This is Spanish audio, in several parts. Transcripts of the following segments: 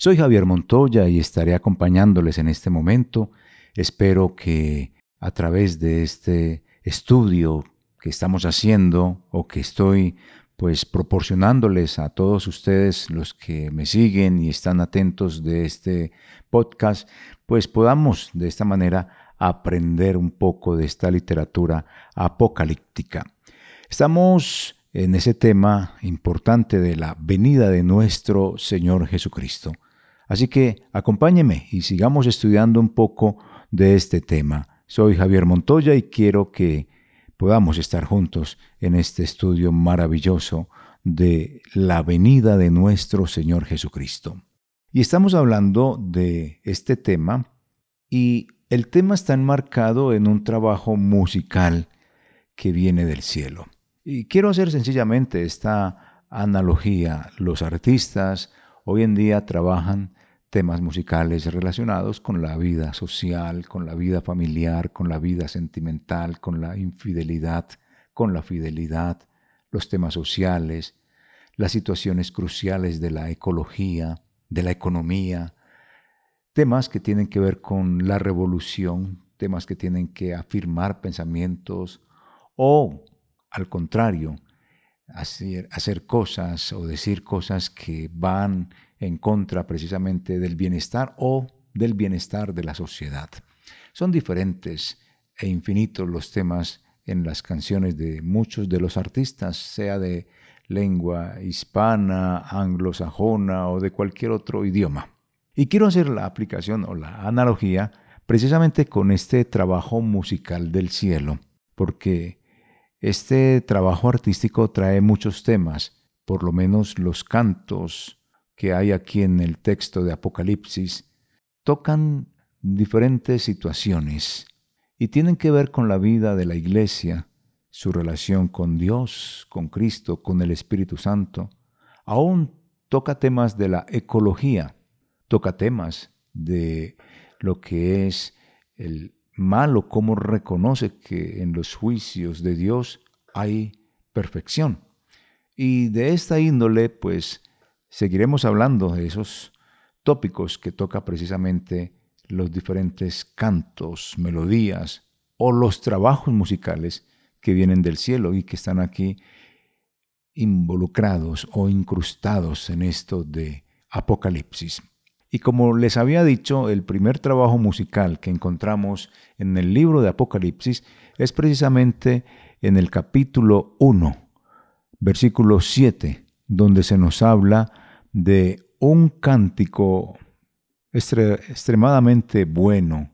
Soy Javier Montoya y estaré acompañándoles en este momento. Espero que a través de este estudio que estamos haciendo o que estoy pues proporcionándoles a todos ustedes los que me siguen y están atentos de este podcast, pues podamos de esta manera aprender un poco de esta literatura apocalíptica. Estamos en ese tema importante de la venida de nuestro Señor Jesucristo. Así que acompáñeme y sigamos estudiando un poco de este tema. Soy Javier Montoya y quiero que podamos estar juntos en este estudio maravilloso de la venida de nuestro Señor Jesucristo. Y estamos hablando de este tema y el tema está enmarcado en un trabajo musical que viene del cielo. Y quiero hacer sencillamente esta analogía. Los artistas hoy en día trabajan temas musicales relacionados con la vida social, con la vida familiar, con la vida sentimental, con la infidelidad, con la fidelidad, los temas sociales, las situaciones cruciales de la ecología, de la economía, temas que tienen que ver con la revolución, temas que tienen que afirmar pensamientos o al contrario, hacer, hacer cosas o decir cosas que van en contra precisamente del bienestar o del bienestar de la sociedad. Son diferentes e infinitos los temas en las canciones de muchos de los artistas, sea de lengua hispana, anglosajona o de cualquier otro idioma. Y quiero hacer la aplicación o la analogía precisamente con este trabajo musical del cielo, porque este trabajo artístico trae muchos temas, por lo menos los cantos que hay aquí en el texto de Apocalipsis, tocan diferentes situaciones y tienen que ver con la vida de la iglesia, su relación con Dios, con Cristo, con el Espíritu Santo. Aún toca temas de la ecología, toca temas de lo que es el malo cómo reconoce que en los juicios de Dios hay perfección. Y de esta índole, pues, seguiremos hablando de esos tópicos que toca precisamente los diferentes cantos, melodías o los trabajos musicales que vienen del cielo y que están aquí involucrados o incrustados en esto de Apocalipsis. Y como les había dicho, el primer trabajo musical que encontramos en el libro de Apocalipsis es precisamente en el capítulo 1, versículo 7, donde se nos habla de un cántico extremadamente bueno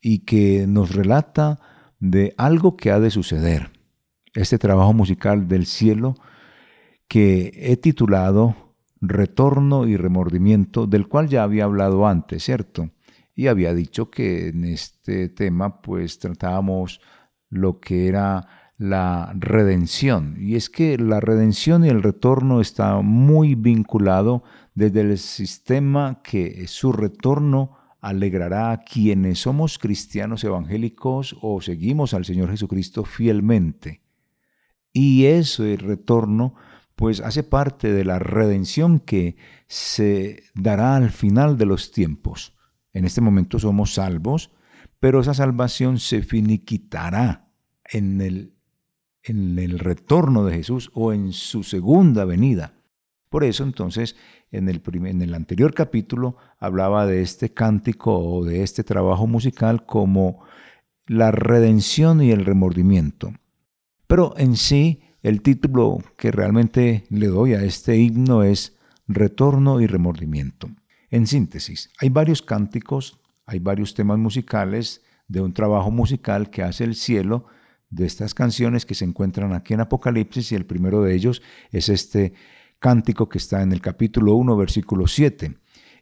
y que nos relata de algo que ha de suceder. Este trabajo musical del cielo que he titulado retorno y remordimiento, del cual ya había hablado antes, ¿cierto? Y había dicho que en este tema pues tratábamos lo que era la redención. Y es que la redención y el retorno está muy vinculado desde el sistema que su retorno alegrará a quienes somos cristianos evangélicos o seguimos al Señor Jesucristo fielmente. Y ese retorno pues hace parte de la redención que se dará al final de los tiempos. En este momento somos salvos, pero esa salvación se finiquitará en el, en el retorno de Jesús o en su segunda venida. Por eso entonces en el, en el anterior capítulo hablaba de este cántico o de este trabajo musical como la redención y el remordimiento. Pero en sí el título que realmente le doy a este himno es Retorno y Remordimiento. En síntesis, hay varios cánticos, hay varios temas musicales de un trabajo musical que hace el cielo de estas canciones que se encuentran aquí en Apocalipsis y el primero de ellos es este cántico que está en el capítulo 1, versículo 7.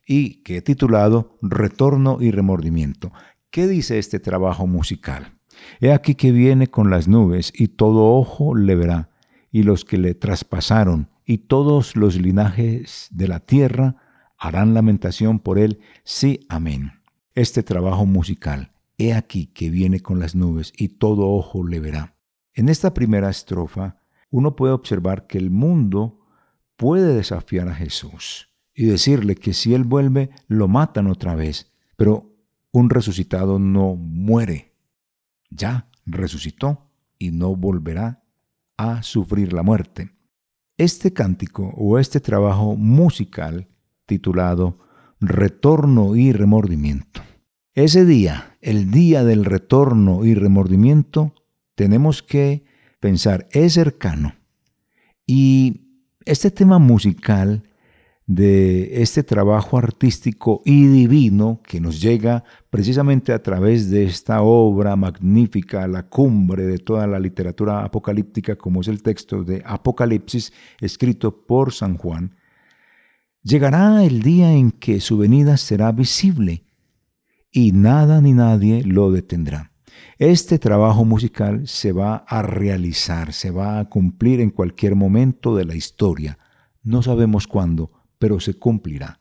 y que he titulado Retorno y Remordimiento. ¿Qué dice este trabajo musical? He aquí que viene con las nubes y todo ojo le verá, y los que le traspasaron, y todos los linajes de la tierra harán lamentación por él. Sí, amén. Este trabajo musical, he aquí que viene con las nubes y todo ojo le verá. En esta primera estrofa, uno puede observar que el mundo puede desafiar a Jesús y decirle que si Él vuelve, lo matan otra vez. Pero un resucitado no muere. Ya resucitó y no volverá a sufrir la muerte. Este cántico o este trabajo musical titulado Retorno y Remordimiento. Ese día, el día del retorno y remordimiento, tenemos que pensar, es cercano. Y este tema musical de este trabajo artístico y divino que nos llega precisamente a través de esta obra magnífica, la cumbre de toda la literatura apocalíptica, como es el texto de Apocalipsis escrito por San Juan, llegará el día en que su venida será visible y nada ni nadie lo detendrá. Este trabajo musical se va a realizar, se va a cumplir en cualquier momento de la historia. No sabemos cuándo, pero se cumplirá.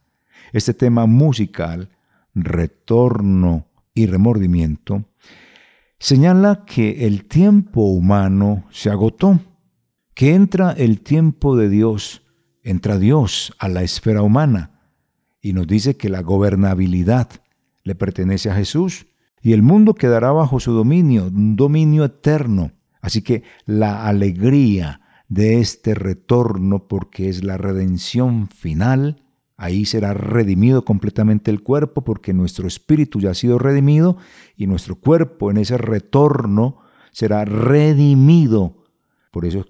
Este tema musical, retorno y remordimiento, señala que el tiempo humano se agotó, que entra el tiempo de Dios, entra Dios a la esfera humana y nos dice que la gobernabilidad le pertenece a Jesús y el mundo quedará bajo su dominio, un dominio eterno. Así que la alegría, de este retorno porque es la redención final. Ahí será redimido completamente el cuerpo porque nuestro espíritu ya ha sido redimido y nuestro cuerpo en ese retorno será redimido. Por eso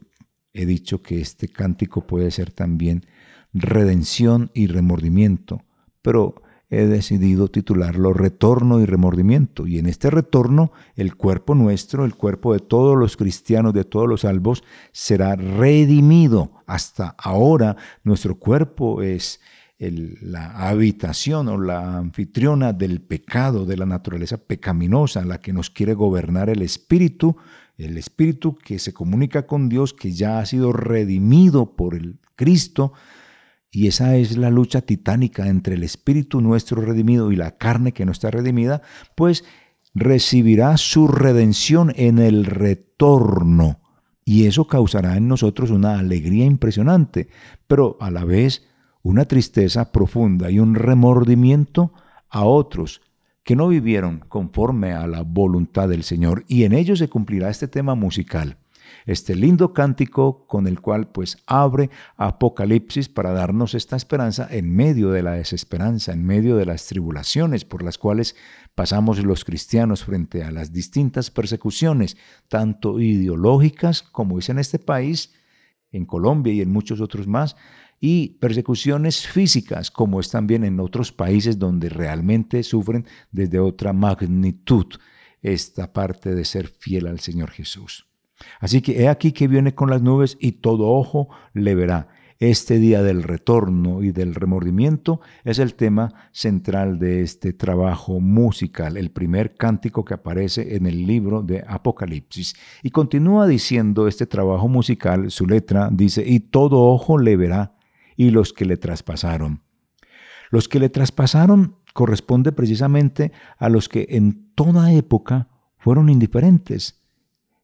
he dicho que este cántico puede ser también redención y remordimiento. Pero he decidido titularlo Retorno y Remordimiento. Y en este retorno, el cuerpo nuestro, el cuerpo de todos los cristianos, de todos los salvos, será redimido. Hasta ahora nuestro cuerpo es la habitación o la anfitriona del pecado, de la naturaleza pecaminosa, la que nos quiere gobernar el espíritu, el espíritu que se comunica con Dios, que ya ha sido redimido por el Cristo, y esa es la lucha titánica entre el espíritu nuestro redimido y la carne que no está redimida, pues recibirá su redención en el retorno. Y eso causará en nosotros una alegría impresionante, pero a la vez una tristeza profunda y un remordimiento a otros que no vivieron conforme a la voluntad del Señor. Y en ello se cumplirá este tema musical este lindo cántico con el cual pues abre Apocalipsis para darnos esta esperanza en medio de la desesperanza, en medio de las tribulaciones por las cuales pasamos los cristianos frente a las distintas persecuciones, tanto ideológicas como es en este país, en Colombia y en muchos otros más, y persecuciones físicas, como es también en otros países donde realmente sufren desde otra magnitud esta parte de ser fiel al Señor Jesús. Así que he aquí que viene con las nubes y todo ojo le verá. Este día del retorno y del remordimiento es el tema central de este trabajo musical, el primer cántico que aparece en el libro de Apocalipsis. Y continúa diciendo este trabajo musical, su letra dice, y todo ojo le verá, y los que le traspasaron. Los que le traspasaron corresponde precisamente a los que en toda época fueron indiferentes,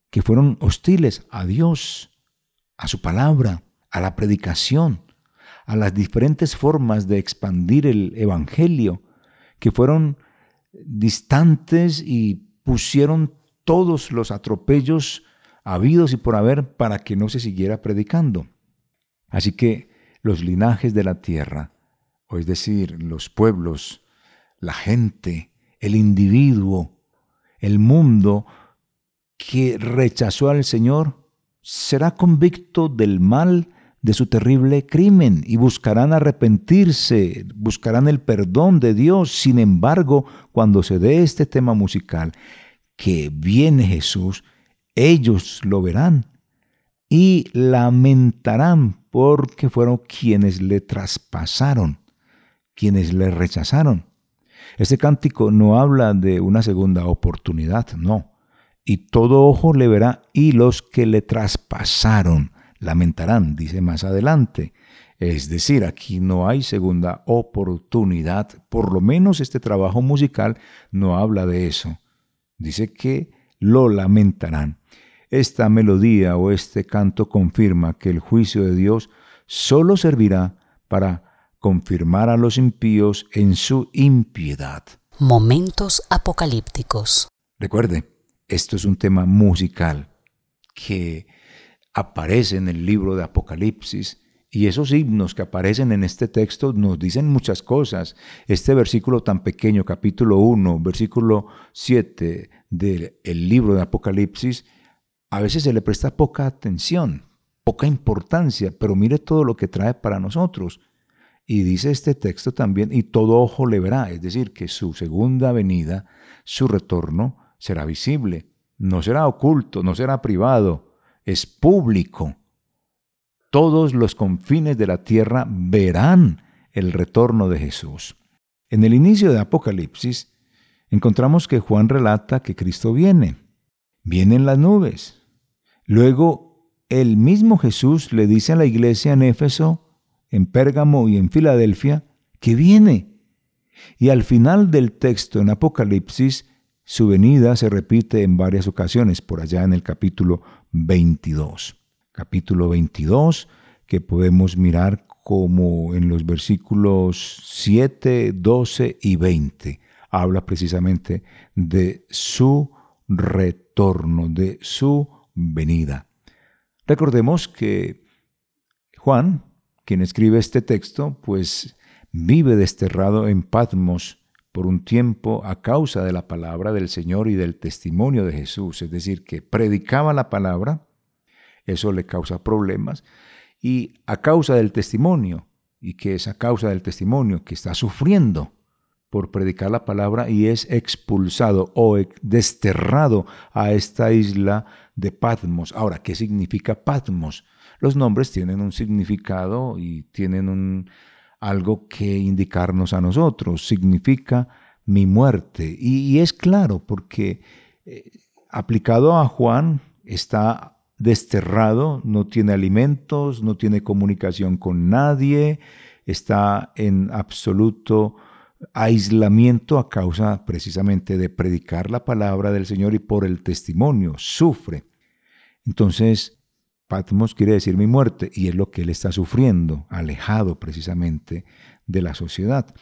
que fueron hostiles a Dios, a su palabra, a la predicación, a las diferentes formas de expandir el Evangelio, que fueron distantes y pusieron todos los atropellos habidos y por haber para que no se siguiera predicando. Así que los linajes de la tierra, o es decir, los pueblos, la gente, el individuo, el mundo, que rechazó al Señor será convicto del mal de su terrible crimen y buscarán arrepentirse, buscarán el perdón de Dios. Sin embargo, cuando se dé este tema musical, que viene Jesús, ellos lo verán y lamentarán porque fueron quienes le traspasaron, quienes le rechazaron. Este cántico no habla de una segunda oportunidad, no. Y todo ojo le verá y los que le traspasaron lamentarán, dice más adelante. Es decir, aquí no hay segunda oportunidad, por lo menos este trabajo musical no habla de eso. Dice que lo lamentarán. Esta melodía o este canto confirma que el juicio de Dios solo servirá para confirmar a los impíos en su impiedad. Momentos apocalípticos. Recuerde, esto es un tema musical que aparece en el libro de Apocalipsis y esos himnos que aparecen en este texto nos dicen muchas cosas. Este versículo tan pequeño, capítulo 1, versículo 7 del libro de Apocalipsis, a veces se le presta poca atención, poca importancia, pero mire todo lo que trae para nosotros. Y dice este texto también, y todo ojo le verá, es decir, que su segunda venida, su retorno, será visible, no será oculto, no será privado, es público. Todos los confines de la tierra verán el retorno de Jesús. En el inicio de Apocalipsis encontramos que Juan relata que Cristo viene, viene en las nubes. Luego el mismo Jesús le dice a la iglesia en Éfeso en Pérgamo y en Filadelfia, que viene. Y al final del texto en Apocalipsis, su venida se repite en varias ocasiones, por allá en el capítulo 22. Capítulo 22, que podemos mirar como en los versículos 7, 12 y 20. Habla precisamente de su retorno, de su venida. Recordemos que Juan quien escribe este texto, pues vive desterrado en Patmos por un tiempo a causa de la palabra del Señor y del testimonio de Jesús, es decir, que predicaba la palabra, eso le causa problemas, y a causa del testimonio, y que es a causa del testimonio que está sufriendo por predicar la palabra y es expulsado o desterrado a esta isla de Patmos. Ahora, ¿qué significa Patmos? Los nombres tienen un significado y tienen un, algo que indicarnos a nosotros. Significa mi muerte. Y, es claro, porque eh, aplicado a Juan está desterrado, no tiene alimentos, no tiene comunicación con nadie, está en absoluto aislamiento a causa precisamente de predicar la palabra del Señor y por el testimonio, sufre. Entonces, Patmos quiere decir mi muerte y es lo que él está sufriendo, alejado precisamente de la sociedad.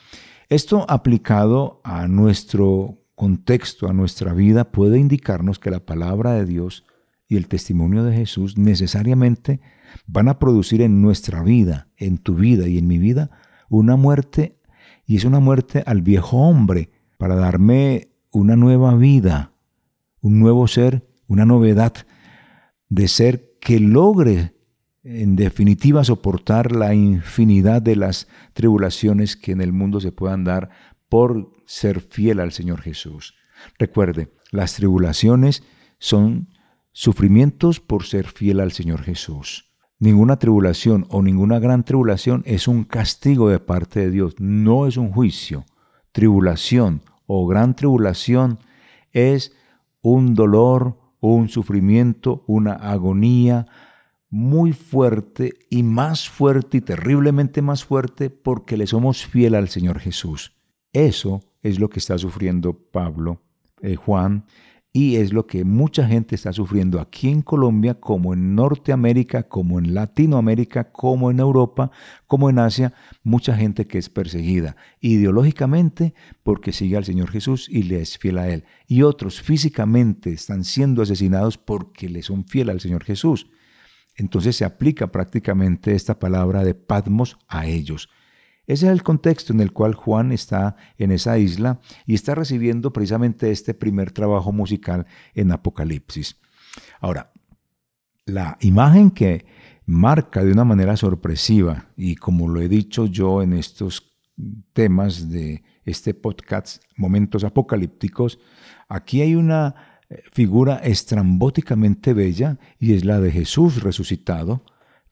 Esto aplicado a nuestro contexto, a nuestra vida, puede indicarnos que la palabra de Dios y el testimonio de Jesús necesariamente van a producir en nuestra vida, en tu vida y en mi vida, una muerte, y es una muerte al viejo hombre, para darme una nueva vida, un nuevo ser, una novedad de ser que logre en definitiva soportar la infinidad de las tribulaciones que en el mundo se puedan dar por ser fiel al Señor Jesús. Recuerde, las tribulaciones son sufrimientos por ser fiel al Señor Jesús. Ninguna tribulación o ninguna gran tribulación es un castigo de parte de Dios, no es un juicio. Tribulación o gran tribulación es un dolor, un sufrimiento, una agonía muy fuerte y más fuerte y terriblemente más fuerte porque le somos fiel al Señor Jesús. Eso es lo que está sufriendo Pablo, eh, Juan y es lo que mucha gente está sufriendo aquí en Colombia, como en Norteamérica, como en Latinoamérica, como en Europa, como en Asia, mucha gente que es perseguida ideológicamente porque sigue al Señor Jesús y le es fiel a Él. Y otros físicamente están siendo asesinados porque le son fiel al Señor Jesús. Entonces se aplica prácticamente esta palabra de Patmos a ellos. Ese es el contexto en el cual Juan está en esa isla y está recibiendo precisamente este primer trabajo musical en Apocalipsis. Ahora, la imagen que marca de una manera sorpresiva, y como lo he dicho yo en estos temas de este podcast, Momentos Apocalípticos, aquí hay una eh, figura estrambóticamente bella y es la de Jesús resucitado,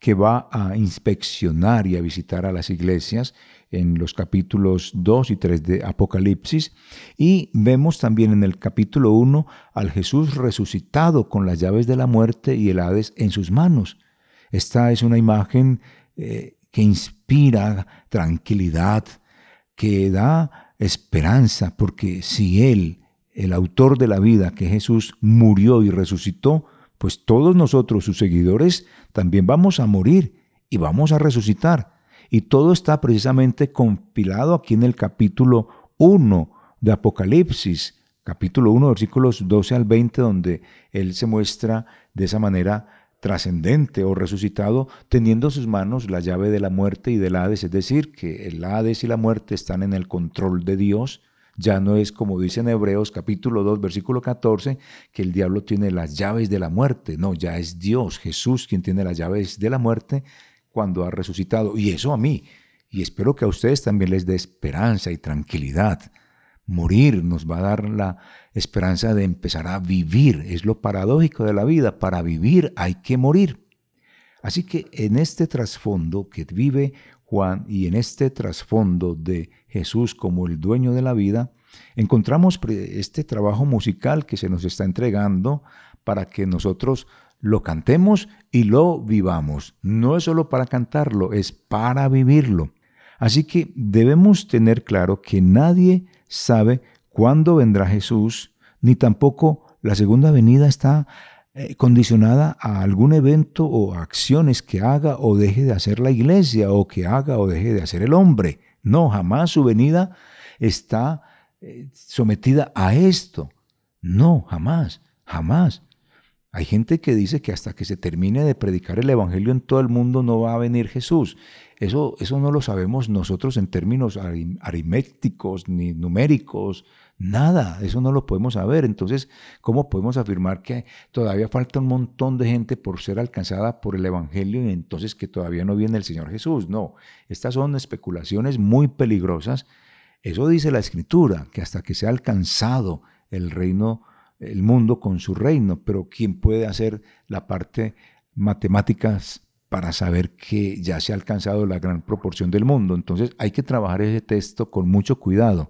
que va a inspeccionar y a visitar a las iglesias en los capítulos 2 y 3 de Apocalipsis. Y vemos también en el capítulo 1 al Jesús resucitado con las llaves de la muerte y el Hades en sus manos. Esta es una imagen eh, que inspira tranquilidad, que da esperanza, porque si Él, el autor de la vida, que Jesús murió y resucitó, pues todos nosotros, sus seguidores, también vamos a morir y vamos a resucitar. Y todo está precisamente compilado aquí en el capítulo 1 de Apocalipsis, capítulo 1, versículos 12 al 20, donde Él se muestra de esa manera trascendente o resucitado, teniendo en sus manos la llave de la muerte y del Hades, es decir, que el Hades y la muerte están en el control de Dios, ya no es como dice en Hebreos capítulo 2 versículo 14 que el diablo tiene las llaves de la muerte, no, ya es Dios, Jesús quien tiene las llaves de la muerte cuando ha resucitado y eso a mí y espero que a ustedes también les dé esperanza y tranquilidad. Morir nos va a dar la esperanza de empezar a vivir. Es lo paradójico de la vida. Para vivir hay que morir. Así que en este trasfondo que vive Juan y en este trasfondo de Jesús como el dueño de la vida, encontramos este trabajo musical que se nos está entregando para que nosotros lo cantemos y lo vivamos. No es solo para cantarlo, es para vivirlo. Así que debemos tener claro que nadie sabe cuándo vendrá Jesús, ni tampoco la segunda venida está eh, condicionada a algún evento o acciones que haga o deje de hacer la iglesia o que haga o deje de hacer el hombre. No, jamás su venida está eh, sometida a esto. No, jamás, jamás. Hay gente que dice que hasta que se termine de predicar el Evangelio en todo el mundo no va a venir Jesús. Eso, eso no lo sabemos nosotros en términos aritméticos ni numéricos, nada, eso no lo podemos saber. Entonces, ¿cómo podemos afirmar que todavía falta un montón de gente por ser alcanzada por el Evangelio y entonces que todavía no viene el Señor Jesús? No, estas son especulaciones muy peligrosas. Eso dice la Escritura, que hasta que sea alcanzado el reino el mundo con su reino, pero ¿quién puede hacer la parte matemáticas para saber que ya se ha alcanzado la gran proporción del mundo? Entonces hay que trabajar ese texto con mucho cuidado.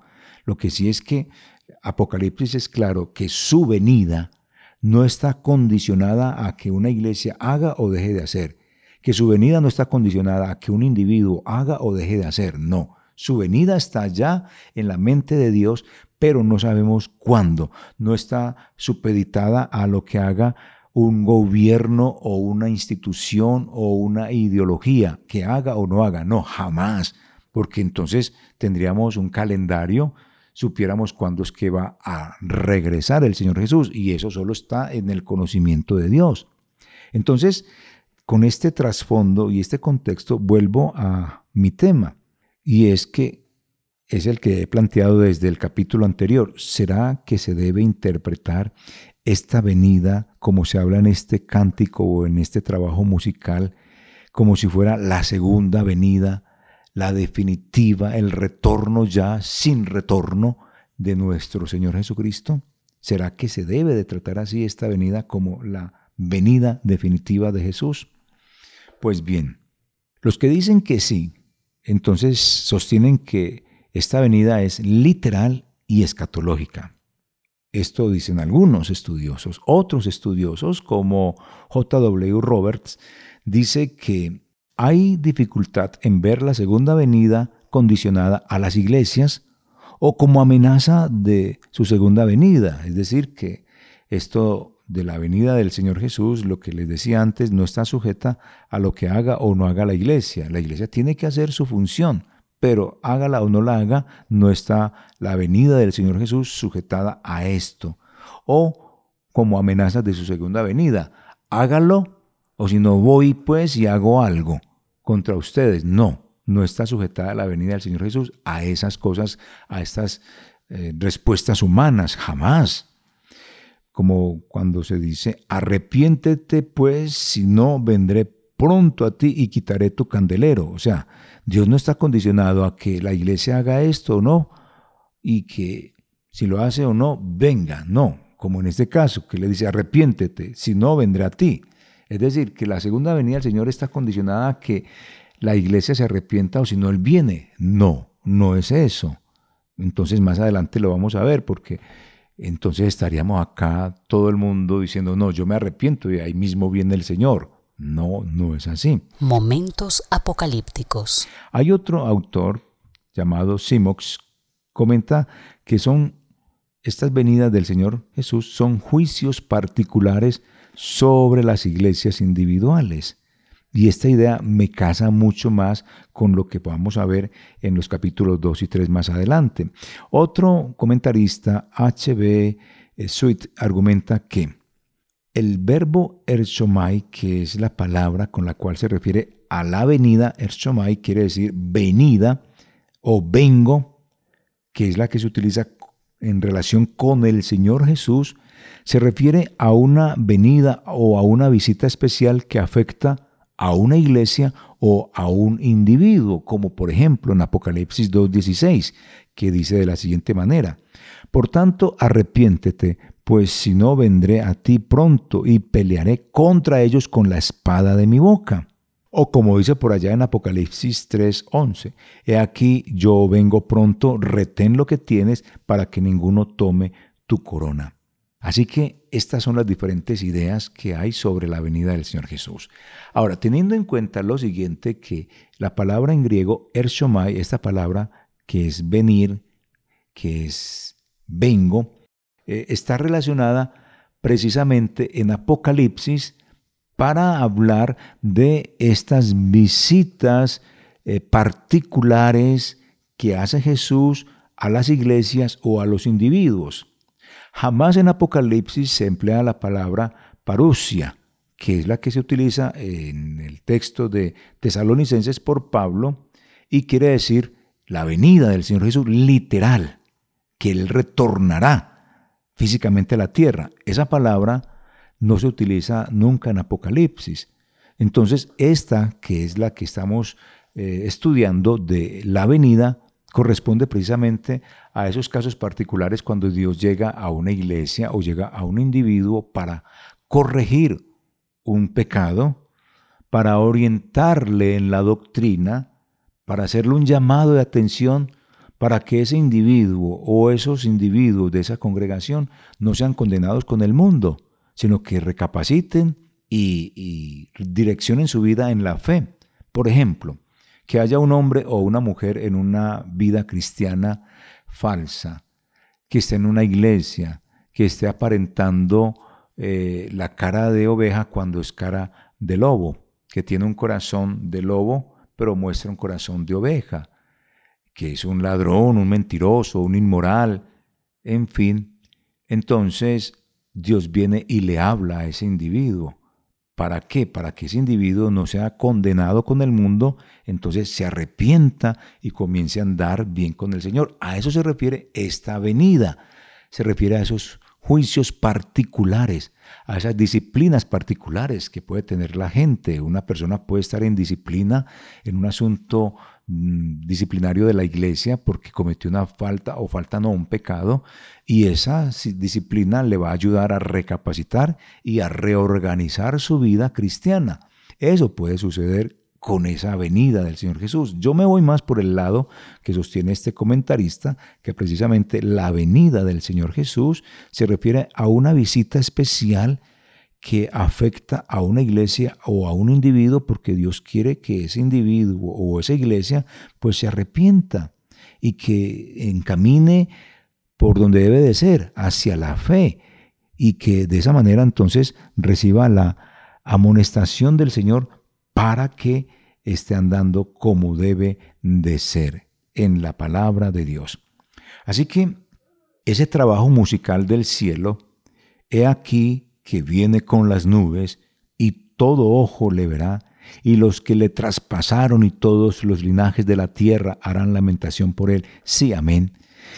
Lo que sí es que Apocalipsis es claro que su venida no está condicionada a que una iglesia haga o deje de hacer, que su venida no está condicionada a que un individuo haga o deje de hacer, no. Su venida está ya en la mente de Dios, pero no sabemos cuándo. No está supeditada a lo que haga un gobierno o una institución o una ideología que haga o no haga. No, jamás, porque entonces tendríamos un calendario, supiéramos cuándo es que va a regresar el Señor Jesús y eso solo está en el conocimiento de Dios. Entonces, con este trasfondo y este contexto, vuelvo a mi tema, y es que es el que he planteado desde el capítulo anterior. ¿Será que se debe interpretar esta venida, como se habla en este cántico o en este trabajo musical, como si fuera la segunda venida, la definitiva, el retorno ya sin retorno de nuestro Señor Jesucristo? ¿Será que se debe de tratar así esta venida como la venida definitiva de Jesús? Pues bien, los que dicen que sí, entonces sostienen que esta venida es literal y escatológica. Esto dicen algunos estudiosos. Otros estudiosos, como J.W. Roberts, dice que hay dificultad en ver la segunda venida condicionada a las iglesias o como amenaza de su segunda venida. Es decir, que esto de la venida del Señor Jesús, lo que les decía antes, no está sujeta a lo que haga o no haga la iglesia. La iglesia tiene que hacer su función pero hágala o no la haga, no está la venida del Señor Jesús sujetada a esto. O como amenazas de su segunda venida, hágalo o si no voy pues y hago algo contra ustedes. No, no está sujetada la venida del Señor Jesús a esas cosas, a estas eh, respuestas humanas, jamás. Como cuando se dice, arrepiéntete pues, si no vendré pronto a ti y quitaré tu candelero. O sea, Dios no está condicionado a que la iglesia haga esto o no, y que si lo hace o no, venga, no, como en este caso, que le dice arrepiéntete, si no, vendrá a ti. Es decir, que la segunda venida del Señor está condicionada a que la iglesia se arrepienta o si no Él viene. No, no es eso. Entonces más adelante lo vamos a ver porque entonces estaríamos acá todo el mundo diciendo, no, yo me arrepiento y ahí mismo viene el Señor. No, no es así. Momentos apocalípticos. Hay otro autor llamado Simox, comenta que son estas venidas del Señor Jesús son juicios particulares sobre las iglesias individuales. Y esta idea me casa mucho más con lo que vamos a ver en los capítulos 2 y 3 más adelante. Otro comentarista, H.B. Sweet, argumenta que el verbo ershomai, que es la palabra con la cual se refiere a la venida, ershomai quiere decir venida o vengo, que es la que se utiliza en relación con el Señor Jesús, se refiere a una venida o a una visita especial que afecta a una iglesia o a un individuo, como por ejemplo en Apocalipsis 2.16, que dice de la siguiente manera, Por tanto, arrepiéntete, pues si no vendré a ti pronto y pelearé contra ellos con la espada de mi boca. O como dice por allá en Apocalipsis 3:11, he aquí yo vengo pronto, retén lo que tienes para que ninguno tome tu corona. Así que estas son las diferentes ideas que hay sobre la venida del Señor Jesús. Ahora, teniendo en cuenta lo siguiente, que la palabra en griego, ershomai, esta palabra que es venir, que es vengo, eh, está relacionada precisamente en Apocalipsis para hablar de estas visitas eh, particulares que hace Jesús a las iglesias o a los individuos. Jamás en Apocalipsis se emplea la palabra parusia, que es la que se utiliza en el texto de Tesalonicenses por Pablo y quiere decir la venida del Señor Jesús literal, que Él retornará físicamente a la tierra. Esa palabra no se utiliza nunca en Apocalipsis. Entonces, esta, que es la que estamos eh, estudiando de la venida, corresponde precisamente a esos casos particulares cuando Dios llega a una iglesia o llega a un individuo para corregir un pecado, para orientarle en la doctrina, para hacerle un llamado de atención para que ese individuo o esos individuos de esa congregación no sean condenados con el mundo, sino que recapaciten y, y direccionen su vida en la fe. Por ejemplo, que haya un hombre o una mujer en una vida cristiana falsa, que esté en una iglesia, que esté aparentando eh, la cara de oveja cuando es cara de lobo, que tiene un corazón de lobo, pero muestra un corazón de oveja, que es un ladrón, un mentiroso, un inmoral, en fin. Entonces Dios viene y le habla a ese individuo ¿Para qué? Para que ese individuo no sea condenado con el mundo, entonces se arrepienta y comience a andar bien con el Señor. A eso se refiere esta venida. Se refiere a esos juicios particulares, a esas disciplinas particulares que puede tener la gente. Una persona puede estar en disciplina en un asunto disciplinario de la iglesia porque cometió una falta o falta no un pecado y esa disciplina le va a ayudar a recapacitar y a reorganizar su vida cristiana. Eso puede suceder con esa venida del Señor Jesús. Yo me voy más por el lado que sostiene este comentarista, que precisamente la venida del Señor Jesús se refiere a una visita especial que afecta a una iglesia o a un individuo porque Dios quiere que ese individuo o esa iglesia pues se arrepienta y que encamine por donde debe de ser, hacia la fe, y que de esa manera entonces reciba la amonestación del Señor para que esté andando como debe de ser en la palabra de Dios. Así que ese trabajo musical del cielo, he aquí que viene con las nubes, y todo ojo le verá, y los que le traspasaron y todos los linajes de la tierra harán lamentación por él. Sí, amén.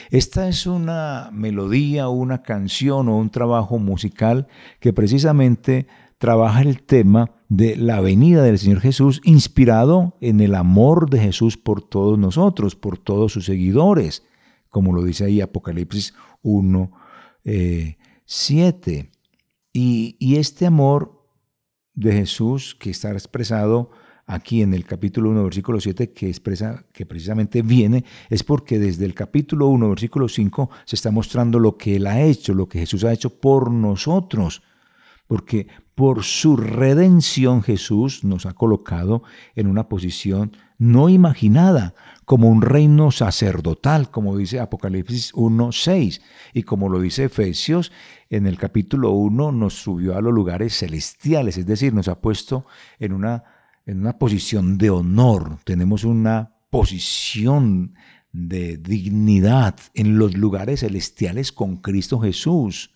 Esta es una melodía, una canción o un trabajo musical que precisamente trabaja el tema de la venida del Señor Jesús, inspirado en el amor de Jesús por todos nosotros, por todos sus seguidores, como lo dice ahí Apocalipsis 1, 7. Y, este amor de Jesús que está expresado aquí en el capítulo 1, versículo 7, que expresa que precisamente viene, es porque desde el capítulo 1, versículo 5, se está mostrando lo que Él ha hecho, lo que Jesús ha hecho por nosotros. Porque por su redención Jesús nos ha colocado en una posición no imaginada, como un reino sacerdotal, como dice Apocalipsis 1.6, y como lo dice Efesios, en el capítulo 1 nos subió a los lugares celestiales, es decir, nos ha puesto en una en una posición de honor, tenemos una posición de dignidad en los lugares celestiales con Cristo Jesús.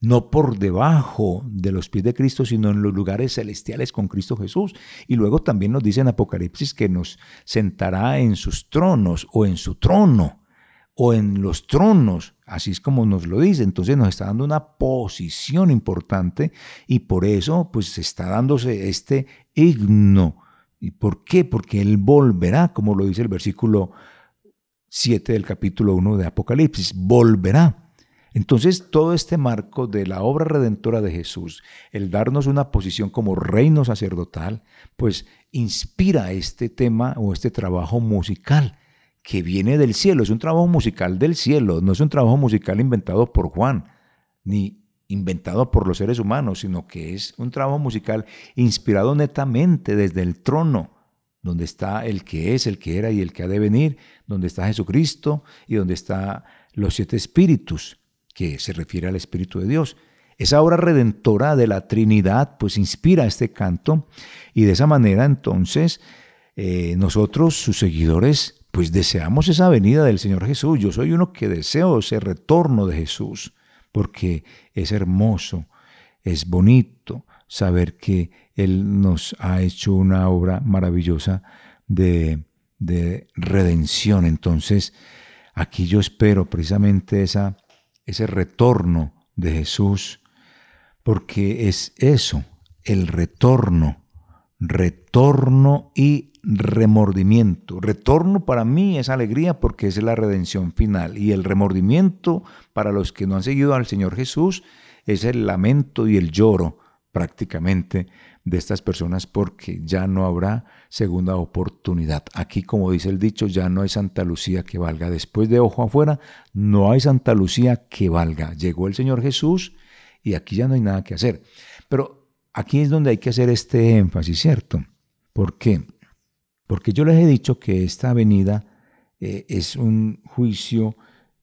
No por debajo de los pies de Cristo, sino en los lugares celestiales con Cristo Jesús. Y luego también nos dice en Apocalipsis que nos sentará en sus tronos o en su trono o en los tronos, así es como nos lo dice. Entonces nos está dando una posición importante y por eso pues está dándose este himno. ¿Y por qué? Porque Él volverá, como lo dice el versículo 7 del capítulo 1 de Apocalipsis, volverá. Entonces todo este marco de la obra redentora de Jesús, el darnos una posición como reino sacerdotal, pues inspira este tema o este trabajo musical que viene del cielo, es un trabajo musical del cielo, no es un trabajo musical inventado por Juan, ni inventado por los seres humanos, sino que es un trabajo musical inspirado netamente desde el trono, donde está el que es, el que era y el que ha de venir, donde está Jesucristo y donde están los siete espíritus, que se refiere al Espíritu de Dios. Esa obra redentora de la Trinidad pues inspira este canto y de esa manera entonces eh, nosotros, sus seguidores, pues deseamos esa venida del Señor Jesús. Yo soy uno que deseo ese retorno de Jesús, porque es hermoso, es bonito saber que Él nos ha hecho una obra maravillosa de, de redención. Entonces, aquí yo espero precisamente esa, ese retorno de Jesús, porque es eso, el retorno, retorno y remordimiento. Retorno para mí es alegría porque es la redención final. Y el remordimiento para los que no han seguido al Señor Jesús es el lamento y el lloro prácticamente de estas personas porque ya no habrá segunda oportunidad. Aquí, como dice el dicho, ya no hay Santa Lucía que valga. Después de ojo afuera, no hay Santa Lucía que valga. Llegó el Señor Jesús y aquí ya no hay nada que hacer. Pero aquí es donde hay que hacer este énfasis, ¿cierto? ¿Por qué? Porque yo les he dicho que esta venida eh, es un juicio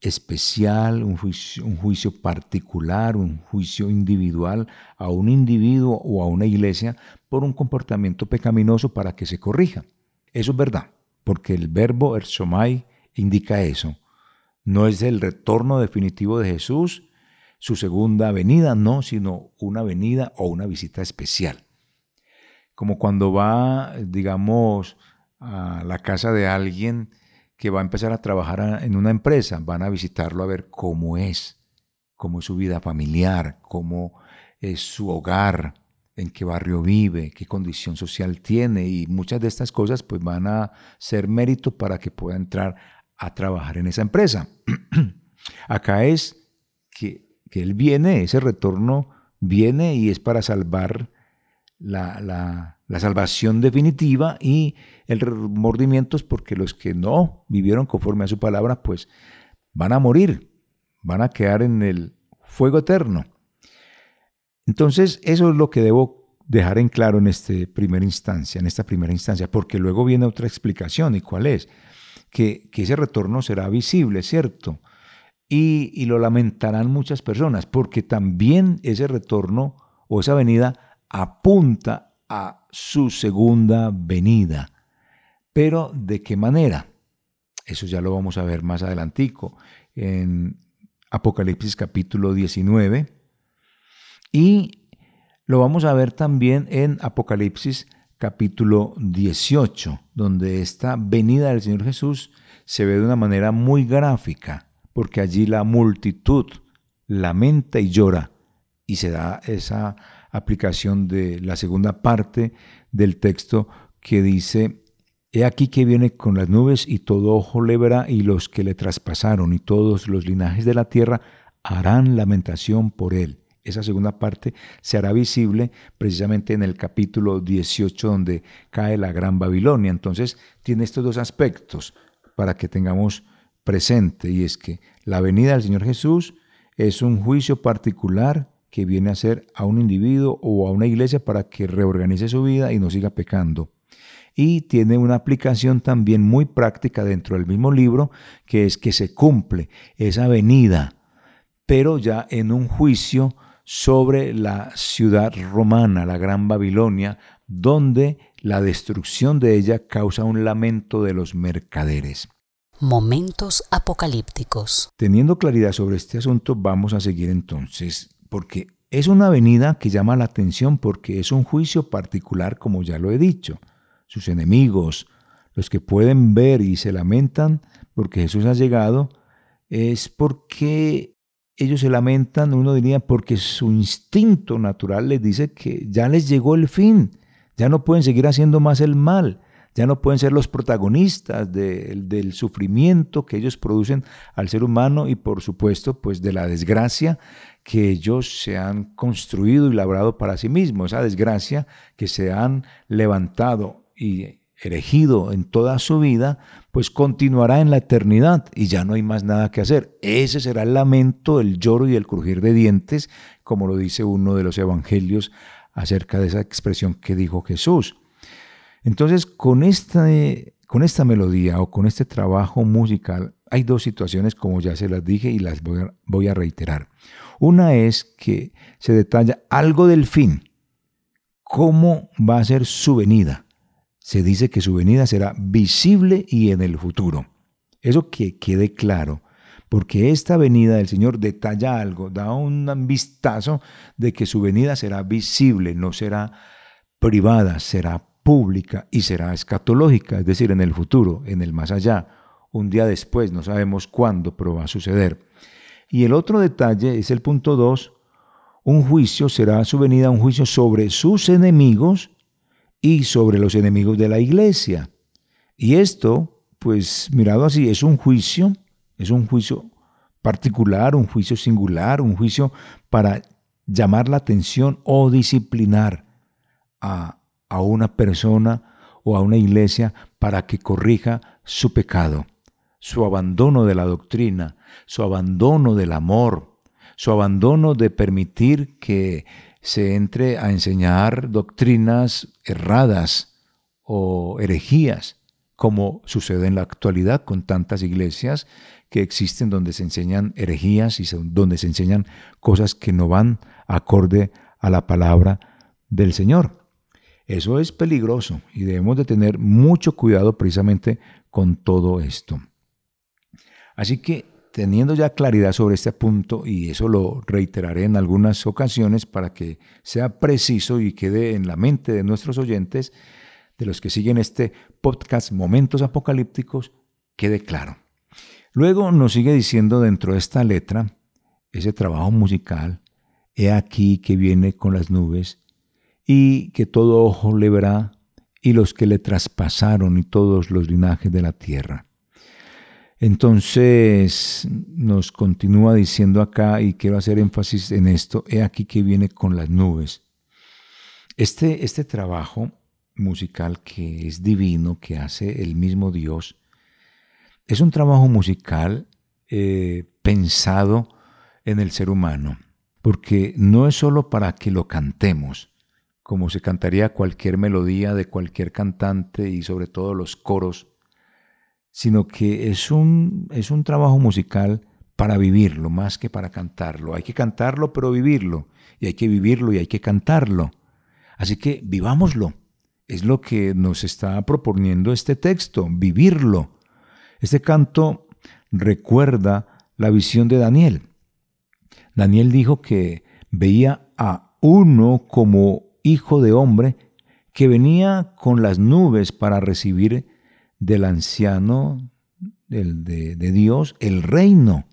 especial, un juicio, particular, un juicio individual a un individuo o a una iglesia por un comportamiento pecaminoso para que se corrija. Eso es verdad, porque el verbo ersomai indica eso. No es el retorno definitivo de Jesús, su segunda venida, no, sino una venida o una visita especial. Como cuando va, digamos, a la casa de alguien que va a empezar a trabajar en una empresa, van a visitarlo a ver cómo es, cómo es su vida familiar, cómo es su hogar, en qué barrio vive, qué condición social tiene y muchas de estas cosas pues van a ser mérito para que pueda entrar a trabajar en esa empresa. Acá es que, que, él viene, ese retorno viene y es para salvar la, la, la salvación definitiva y el remordimiento es porque los que no vivieron conforme a su palabra, pues van a morir, van a quedar en el fuego eterno. Entonces, eso es lo que debo dejar en claro en esta primera instancia, en esta primera instancia, porque luego viene otra explicación, ¿y cuál es? Que, que ese retorno será visible, ¿cierto? Y, y lo lamentarán muchas personas, porque también ese retorno o esa venida apunta a su segunda venida. Pero ¿de qué manera? Eso ya lo vamos a ver más adelantico en Apocalipsis capítulo 19 y lo vamos a ver también en Apocalipsis capítulo 18, donde esta venida del Señor Jesús se ve de una manera muy gráfica, porque allí la multitud lamenta y llora y se da esa aplicación de la segunda parte del texto que dice He aquí que viene con las nubes y todo ojo le verá y los que le traspasaron y todos los linajes de la tierra harán lamentación por él esa segunda parte se hará visible precisamente en el capítulo 18 donde cae la Gran Babilonia. Entonces tiene estos dos aspectos para que tengamos presente y es que la venida del Señor Jesús es un juicio particular que viene a ser a un individuo o a una iglesia para que reorganice su vida y no siga pecando. Y tiene una aplicación también muy práctica dentro del mismo libro, que es que se cumple esa venida, pero ya en un juicio sobre la ciudad romana, la Gran Babilonia, donde la destrucción de ella causa un lamento de los mercaderes. Momentos apocalípticos. Teniendo claridad sobre este asunto, vamos a seguir entonces, porque es una venida que llama la atención porque es un juicio particular, como ya lo he dicho. Sus enemigos, los que pueden ver y se lamentan porque Jesús ha llegado, es porque ellos se lamentan, uno diría, porque su instinto natural les dice que ya les llegó el fin, ya no pueden seguir haciendo más el mal, ya no pueden ser los protagonistas del sufrimiento que ellos producen al ser humano y por supuesto pues de la desgracia que ellos se han construido y labrado para sí mismos, esa desgracia que se han levantado y erigido en toda su vida, pues continuará en la eternidad y ya no hay más nada que hacer. Ese será el lamento, el lloro y el crujir de dientes, como lo dice uno de los evangelios acerca de esa expresión que dijo Jesús. Entonces, con esta, con esta melodía o con este trabajo musical, hay dos situaciones, como ya se las dije y las voy a, voy a reiterar. Una es que se detalla algo del fin, cómo va a ser su venida se dice que su venida será visible y en el futuro. Eso que quede claro, porque esta venida del Señor detalla algo, da un vistazo de que su venida será visible, no será privada, será pública y será escatológica, es decir, en el futuro, en el más allá, un día después, no sabemos cuándo, pero va a suceder. Y el otro detalle es el punto 2, un juicio será su venida, un juicio sobre sus enemigos y sobre los enemigos de la iglesia. Y esto, pues mirado así, es un juicio, es un juicio particular, un juicio singular, un juicio para llamar la atención o disciplinar a, a una persona o a una iglesia para que corrija su pecado, su abandono de la doctrina, su abandono del amor, su abandono de permitir que se entre a enseñar doctrinas erradas o herejías, como sucede en la actualidad con tantas iglesias que existen donde se enseñan herejías y donde se enseñan cosas que no van acorde a la palabra del Señor. Eso es peligroso y debemos de tener mucho cuidado precisamente con todo esto. Así que teniendo ya claridad sobre este punto, y eso lo reiteraré en algunas ocasiones para que sea preciso y quede en la mente de nuestros oyentes, de los que siguen este podcast Momentos Apocalípticos, quede claro. Luego nos sigue diciendo dentro de esta letra, ese trabajo musical, he aquí que viene con las nubes, y que todo ojo le verá, y los que le traspasaron y todos los linajes de la tierra. Entonces nos continúa diciendo acá, y quiero hacer énfasis en esto, he aquí que viene con las nubes. Este, este trabajo musical que es divino, que hace el mismo Dios, es un trabajo musical eh, pensado en el ser humano, porque no es solo para que lo cantemos, como se cantaría cualquier melodía de cualquier cantante y sobre todo los coros sino que es un, es un trabajo musical para vivirlo más que para cantarlo. Hay que cantarlo, pero vivirlo. Y hay que vivirlo y hay que cantarlo. Así que vivámoslo. Es lo que nos está proponiendo este texto, vivirlo. Este canto recuerda la visión de Daniel. Daniel dijo que veía a uno como hijo de hombre que venía con las nubes para recibir del anciano de, de Dios el reino.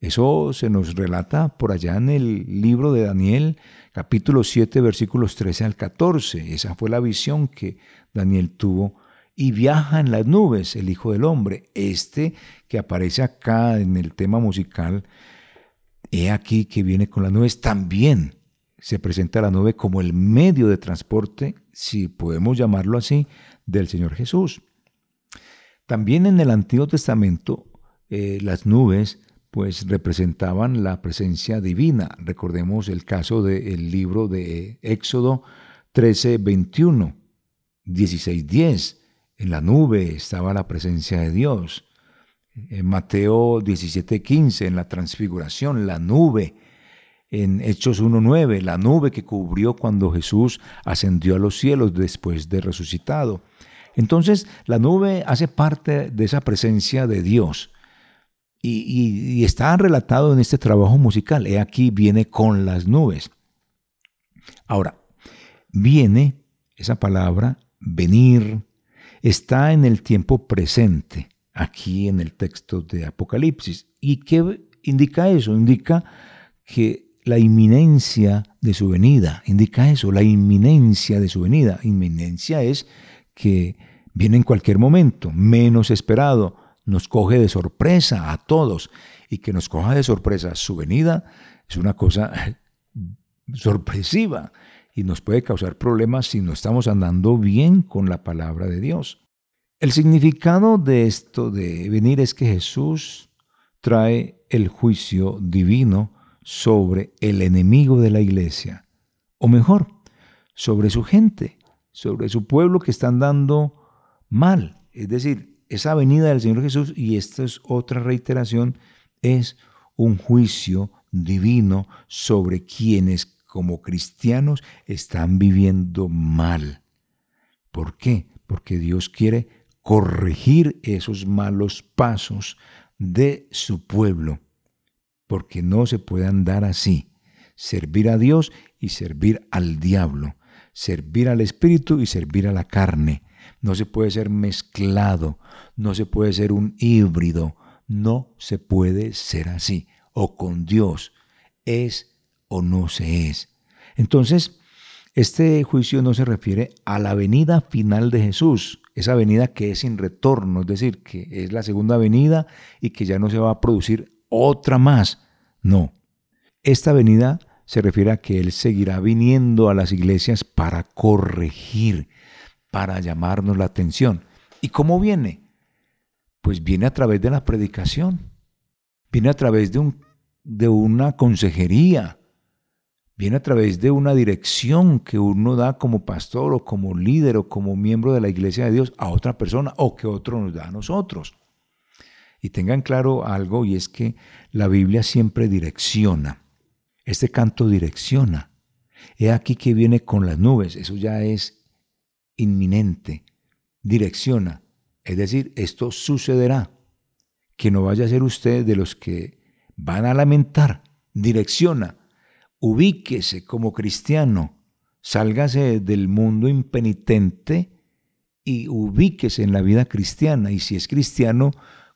Eso se nos relata por allá en el libro de Daniel, capítulo 7, versículos 13 al 14. Esa fue la visión que Daniel tuvo. Y viaja en las nubes el Hijo del Hombre. Este que aparece acá en el tema musical he aquí que viene con las nubes, también se presenta la nube como el medio de transporte, si podemos llamarlo así, del Señor Jesús. También en el Antiguo Testamento eh, las nubes pues representaban la presencia divina. Recordemos el caso del libro de Éxodo 13, 21, 16, 10. En la nube estaba la presencia de Dios. En Mateo 17, 15, en la transfiguración, la nube. En Hechos 1.9, la nube que cubrió cuando Jesús ascendió a los cielos después de resucitado. Entonces, la nube hace parte de esa presencia de Dios y, está relatado en este trabajo musical. He aquí viene con las nubes. Ahora, viene, esa palabra, venir, está en el tiempo presente, aquí en el texto de Apocalipsis. ¿Y qué indica eso? Indica que la inminencia de su venida, indica eso, la inminencia de su venida. Inminencia es que viene en cualquier momento, menos esperado, nos coge de sorpresa a todos y que nos coja de sorpresa su venida es una cosa sorpresiva y nos puede causar problemas si no estamos andando bien con la palabra de Dios. El significado de esto de venir es que Jesús trae el juicio divino sobre el enemigo de la iglesia, o mejor, sobre su gente, sobre su pueblo que están dando mal, es decir, esa venida del Señor Jesús, y esta es otra reiteración, es un juicio divino sobre quienes como cristianos están viviendo mal. ¿Por qué? Porque Dios quiere corregir esos malos pasos de su pueblo, porque no se puede andar así, servir a Dios y servir al diablo, servir al Espíritu y servir a la carne. No se puede ser mezclado, no se puede ser un híbrido, no se puede ser así. O con Dios es o no se es. Entonces, este juicio no se refiere a la venida final de Jesús, esa venida que es sin retorno, es decir, que es la segunda venida y que ya no se va a producir otra más. No, esta venida se refiere a que Él seguirá viniendo a las iglesias para corregir, para llamarnos la atención. ¿Y cómo viene? Pues viene a través de la predicación, viene a través de, un, de una consejería, viene a través de una dirección que uno da como pastor o como líder o como miembro de la iglesia de Dios a otra persona o que otro nos da a nosotros. Y tengan claro algo y es que la Biblia siempre direcciona. Este canto direcciona. He aquí que viene con las nubes. Eso ya es inminente. Direcciona. Es decir, esto sucederá. Que no vaya a ser usted de los que van a lamentar. Direcciona. Ubíquese como cristiano. Sálgase del mundo impenitente y ubíquese en la vida cristiana. Y si es cristiano,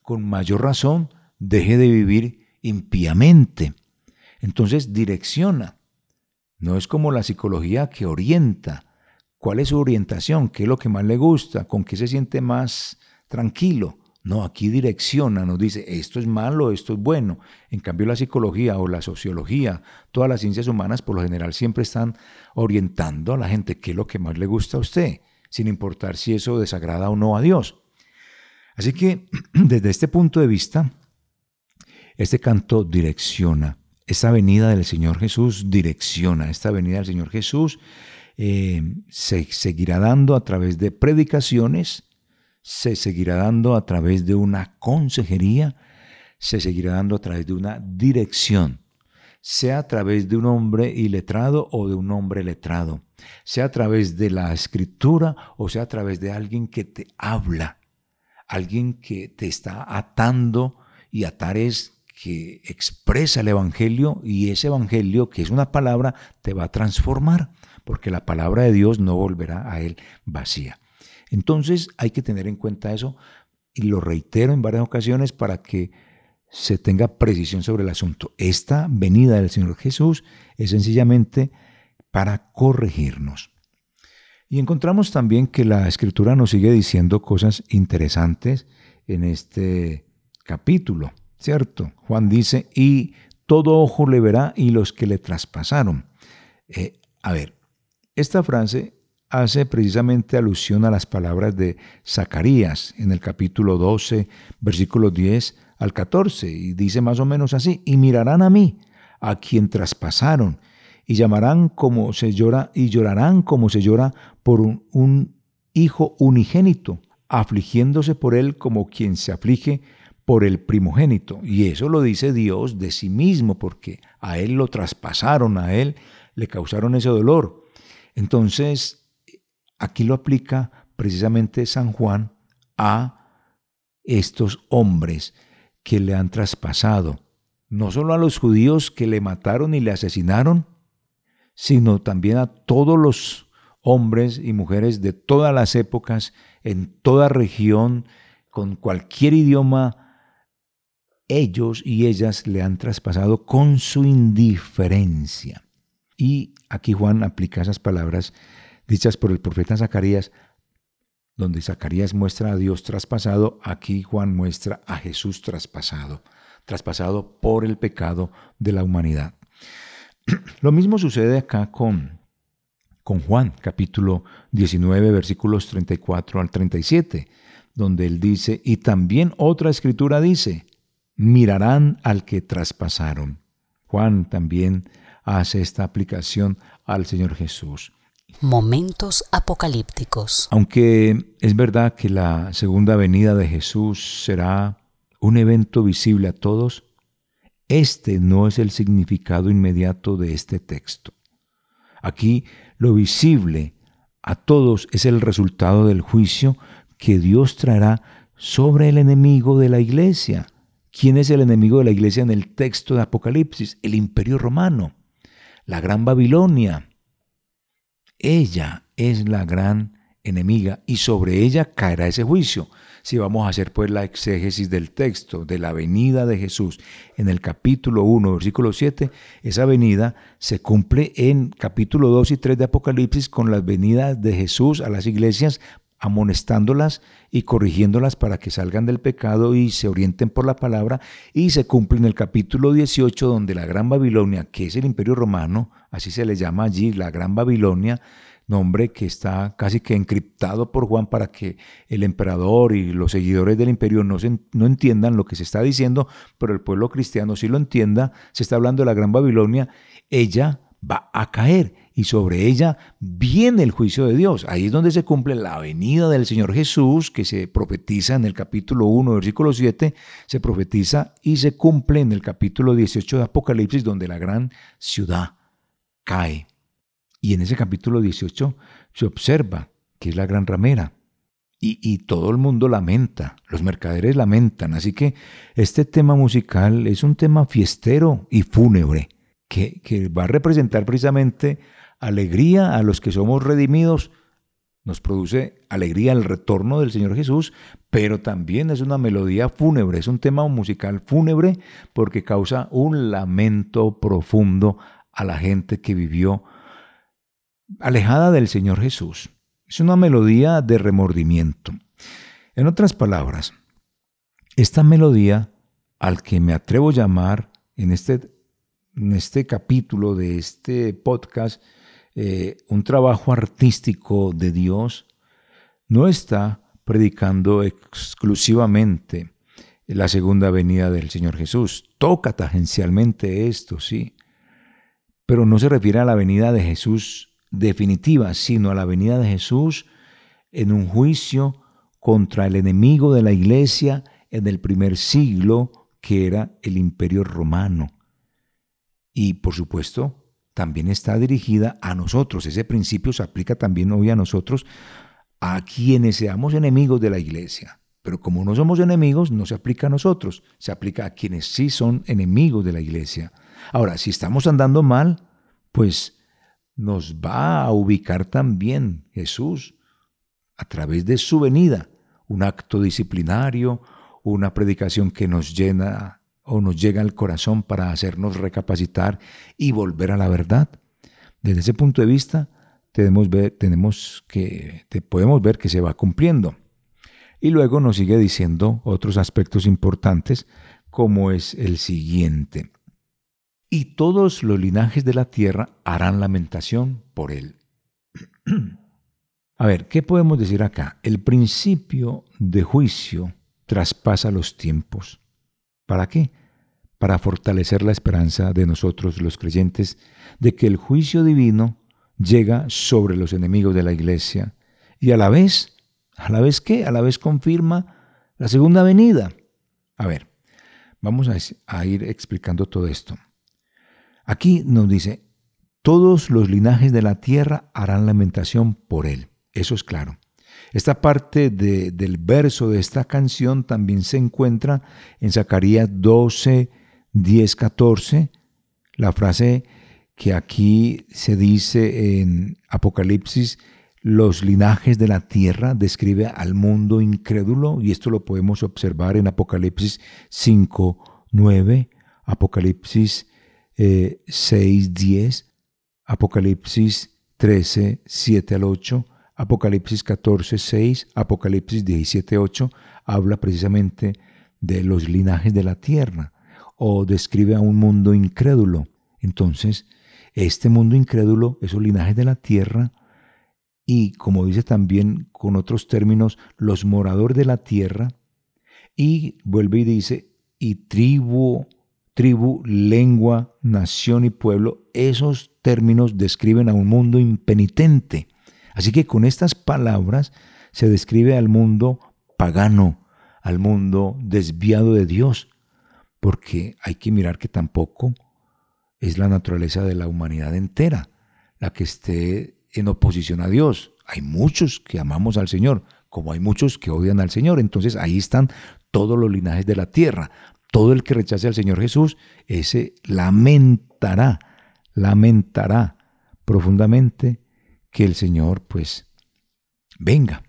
con mayor razón, deje de vivir impíamente. Entonces direcciona. No es como la psicología que orienta, ¿Cuál es su orientación? ¿Qué es lo que más le gusta? ¿Con qué se siente más tranquilo? No, aquí direcciona, nos dice, esto es malo, esto es bueno. En cambio, la psicología o la sociología, todas las ciencias humanas por lo general siempre están orientando a la gente qué es lo que más le gusta a usted, sin importar si eso desagrada o no a Dios. Así que, desde este punto de vista, este canto direcciona. Esta venida del Señor Jesús direcciona. Esta venida del Señor Jesús eh, se seguirá dando a través de predicaciones, se seguirá dando a través de una consejería, se seguirá dando a través de una dirección, sea a través de un hombre iletrado o de un hombre letrado, sea a través de la escritura o sea a través de alguien que te habla, alguien que te está atando y atar es que expresa el Evangelio y ese Evangelio, que es una palabra, te va a transformar porque la palabra de Dios no volverá a él vacía. Entonces hay que tener en cuenta eso y lo reitero en varias ocasiones para que se tenga precisión sobre el asunto. Esta venida del Señor Jesús es sencillamente para corregirnos. Y encontramos también que la escritura nos sigue diciendo cosas interesantes en este capítulo, ¿cierto? Juan dice, y todo ojo le verá y los que le traspasaron. Eh, a ver, esta frase hace precisamente alusión a las palabras de Zacarías en el capítulo 12, versículos 10 al 14, y dice más o menos así, y mirarán a mí, a quien traspasaron, y llamarán como se llora, y llorarán como se llora por un, un hijo unigénito, afligiéndose por él como quien se aflige por el primogénito. Y eso lo dice Dios de sí mismo, porque a él lo traspasaron, a él le causaron ese dolor. Entonces, aquí lo aplica precisamente San Juan a estos hombres que le han traspasado, no solo a los judíos que le mataron y le asesinaron, sino también a todos los hombres y mujeres de todas las épocas, en toda región, con cualquier idioma, ellos y ellas le han traspasado con su indiferencia. Y aquí Juan aplica esas palabras dichas por el profeta Zacarías, donde Zacarías muestra a Dios traspasado, aquí Juan muestra a Jesús traspasado, traspasado por el pecado de la humanidad. Lo mismo sucede acá con, con Juan, capítulo 19, versículos 34 al 37, donde él dice, y también otra escritura dice, mirarán al que traspasaron. Juan también hace esta aplicación al Señor Jesús. Momentos apocalípticos. Aunque es verdad que la segunda venida de Jesús será un evento visible a todos, este no es el significado inmediato de este texto. Aquí lo visible a todos es el resultado del juicio que Dios traerá sobre el enemigo de la iglesia. ¿Quién es el enemigo de la iglesia en el texto de Apocalipsis? El imperio romano la gran Babilonia. Ella es la gran enemiga y sobre ella caerá ese juicio. Si vamos a hacer pues la exégesis del texto de la venida de Jesús en el capítulo 1, versículo 7, esa venida se cumple en capítulo 2 y 3 de Apocalipsis con las venidas de Jesús a las iglesias amonestándolas y corrigiéndolas para que salgan del pecado y se orienten por la palabra, y se cumple en el capítulo 18 donde la Gran Babilonia, que es el imperio romano, así se le llama allí, la Gran Babilonia, nombre que está casi que encriptado por Juan para que el emperador y los seguidores del imperio no, no entiendan lo que se está diciendo, pero el pueblo cristiano sí lo entienda, se está hablando de la Gran Babilonia, ella va a caer y sobre ella viene el juicio de Dios. Ahí es donde se cumple la venida del Señor Jesús, que se profetiza en el capítulo 1, versículo 7, se profetiza y se cumple en el capítulo 18 de Apocalipsis, donde la gran ciudad cae. Y en ese capítulo 18 se observa que es la gran ramera. Y, y, todo el mundo lamenta, los mercaderes lamentan. Así que este tema musical es un tema fiestero y fúnebre que, va a representar precisamente alegría a los que somos redimidos, nos produce alegría el retorno del Señor Jesús, pero también es una melodía fúnebre, es un tema musical fúnebre porque causa un lamento profundo a la gente que vivió alejada del Señor Jesús. Es una melodía de remordimiento. En otras palabras, esta melodía, al que me atrevo a llamar en este en este capítulo de este podcast eh, un trabajo artístico de Dios, no está predicando exclusivamente la segunda venida del Señor Jesús. Toca tangencialmente esto, sí, pero no se refiere a la venida de Jesús definitiva, sino a la venida de Jesús en un juicio contra el enemigo de la iglesia en el primer siglo, que era el imperio romano. Y por supuesto, también está dirigida a nosotros. Ese principio se aplica también hoy a nosotros, a quienes seamos enemigos de la iglesia. Pero como no somos enemigos, no se aplica a nosotros, se aplica a quienes sí son enemigos de la iglesia. Ahora, si estamos andando mal, pues nos va a ubicar también Jesús a través de su venida, un acto disciplinario, una predicación que nos llena o nos llega al corazón para hacernos recapacitar y volver a la verdad. Desde ese punto de vista, tenemos, que, podemos ver que se va cumpliendo. Y luego nos sigue diciendo otros aspectos importantes, como es el siguiente. Y todos los linajes de la tierra harán lamentación por él. A ver, ¿qué podemos decir acá? El principio de juicio traspasa los tiempos. ¿Para qué? Para fortalecer la esperanza de nosotros los creyentes de que el juicio divino llega sobre los enemigos de la iglesia y a la vez, a la vez qué? A la vez confirma la segunda venida. A ver, vamos a, ir explicando todo esto. Aquí nos dice, todos los linajes de la tierra harán lamentación por él. Eso es claro. Esta parte del verso de esta canción también se encuentra en Zacarías 12, 10, 14. La frase que aquí se dice en Apocalipsis, los linajes de la tierra, describe al mundo incrédulo y esto lo podemos observar en Apocalipsis 5, 9, Apocalipsis 6, 10, Apocalipsis 13, 7 al 8, Apocalipsis 14, 6, Apocalipsis 17, 8, habla precisamente de los linajes de la tierra o describe a un mundo incrédulo. Entonces, este mundo incrédulo, esos linajes de la tierra, y como dice también con otros términos, los moradores de la tierra, y vuelve y dice, y tribu, tribu, lengua, nación y pueblo, esos términos describen a un mundo impenitente Así que con estas palabras se describe al mundo pagano, al mundo desviado de Dios, porque hay que mirar que tampoco es la naturaleza de la humanidad entera la que esté en oposición a Dios. Hay muchos que amamos al Señor, como hay muchos que odian al Señor. Entonces ahí están todos los linajes de la tierra. Todo el que rechace al Señor Jesús, ese lamentará, lamentará profundamente que el Señor pues venga.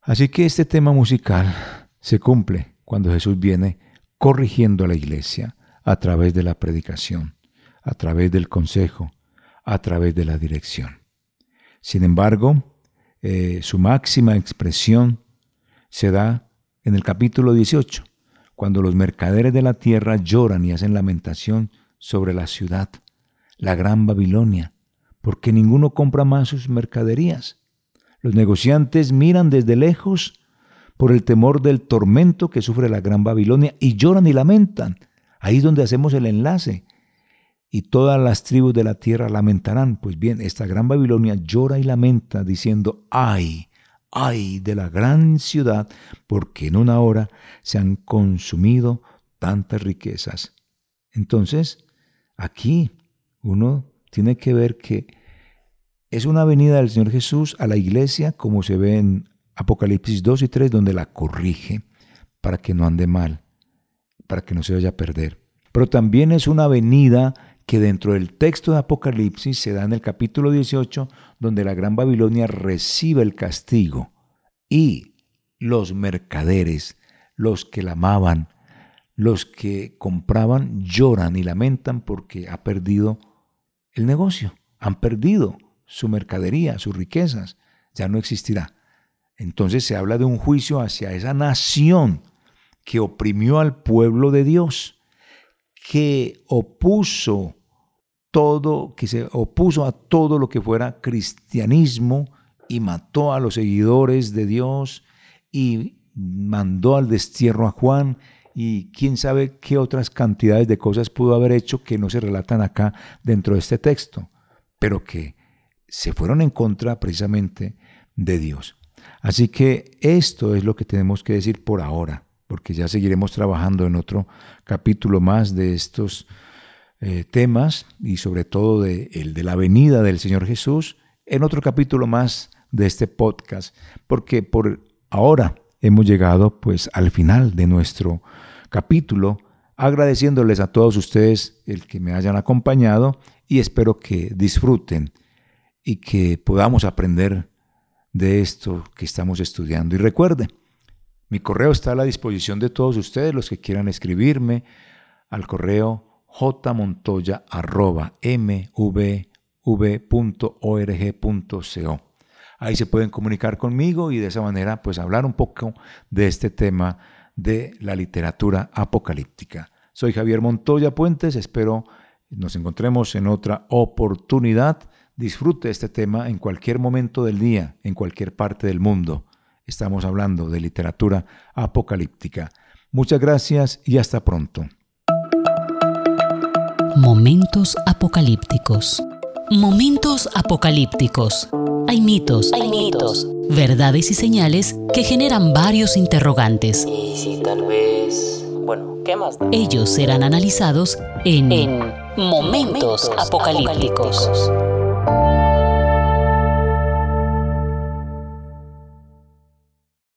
Así que este tema musical se cumple cuando Jesús viene corrigiendo a la iglesia a través de la predicación, a través del consejo, a través de la dirección. Sin embargo, eh, su máxima expresión se da en el capítulo 18, cuando los mercaderes de la tierra lloran y hacen lamentación sobre la ciudad, la gran Babilonia, porque ninguno compra más sus mercaderías. Los negociantes miran desde lejos por el temor del tormento que sufre la gran Babilonia y lloran y lamentan. Ahí es donde hacemos el enlace. Y todas las tribus de la tierra lamentarán. Pues bien, esta gran Babilonia llora y lamenta diciendo, ay, ay de la gran ciudad, porque en una hora se han consumido tantas riquezas. Entonces, aquí uno tiene que ver que es una venida del Señor Jesús a la iglesia, como se ve en Apocalipsis 2 y 3, donde la corrige para que no ande mal, para que no se vaya a perder. Pero también es una venida que dentro del texto de Apocalipsis se da en el capítulo 18, donde la gran Babilonia recibe el castigo y los mercaderes, los que la amaban, los que compraban, lloran y lamentan porque ha perdido el negocio, han perdido su mercadería, sus riquezas, ya no existirá. Entonces se habla de un juicio hacia esa nación que oprimió al pueblo de Dios, que opuso todo, que se opuso a todo lo que fuera cristianismo y mató a los seguidores de Dios y mandó al destierro a Juan y quién sabe qué otras cantidades de cosas pudo haber hecho que no se relatan acá dentro de este texto, pero que se fueron en contra precisamente de Dios. Así que esto es lo que tenemos que decir por ahora, porque ya seguiremos trabajando en otro capítulo más de estos eh, temas y sobre todo de, el de la venida del Señor Jesús, en otro capítulo más de este podcast, porque por ahora hemos llegado pues al final de nuestro capítulo, agradeciéndoles a todos ustedes el que me hayan acompañado y espero que disfruten y que podamos aprender de esto que estamos estudiando. Y recuerde, mi correo está a la disposición de todos ustedes, los que quieran escribirme al correo jmontoya.mvv.org.co. Ahí se pueden comunicar conmigo y de esa manera pues hablar un poco de este tema de la literatura apocalíptica. Soy Javier Montoya Puentes, espero nos encontremos en otra oportunidad. Disfrute este tema en cualquier momento del día, en cualquier parte del mundo. Estamos hablando de literatura apocalíptica. Muchas gracias y hasta pronto. Momentos apocalípticos. Momentos apocalípticos. Hay mitos, Hay mitos. verdades y señales que generan varios interrogantes. Y si tal vez... Bueno, ¿qué más da? Ellos serán analizados en, En Momentos apocalípticos. apocalípticos.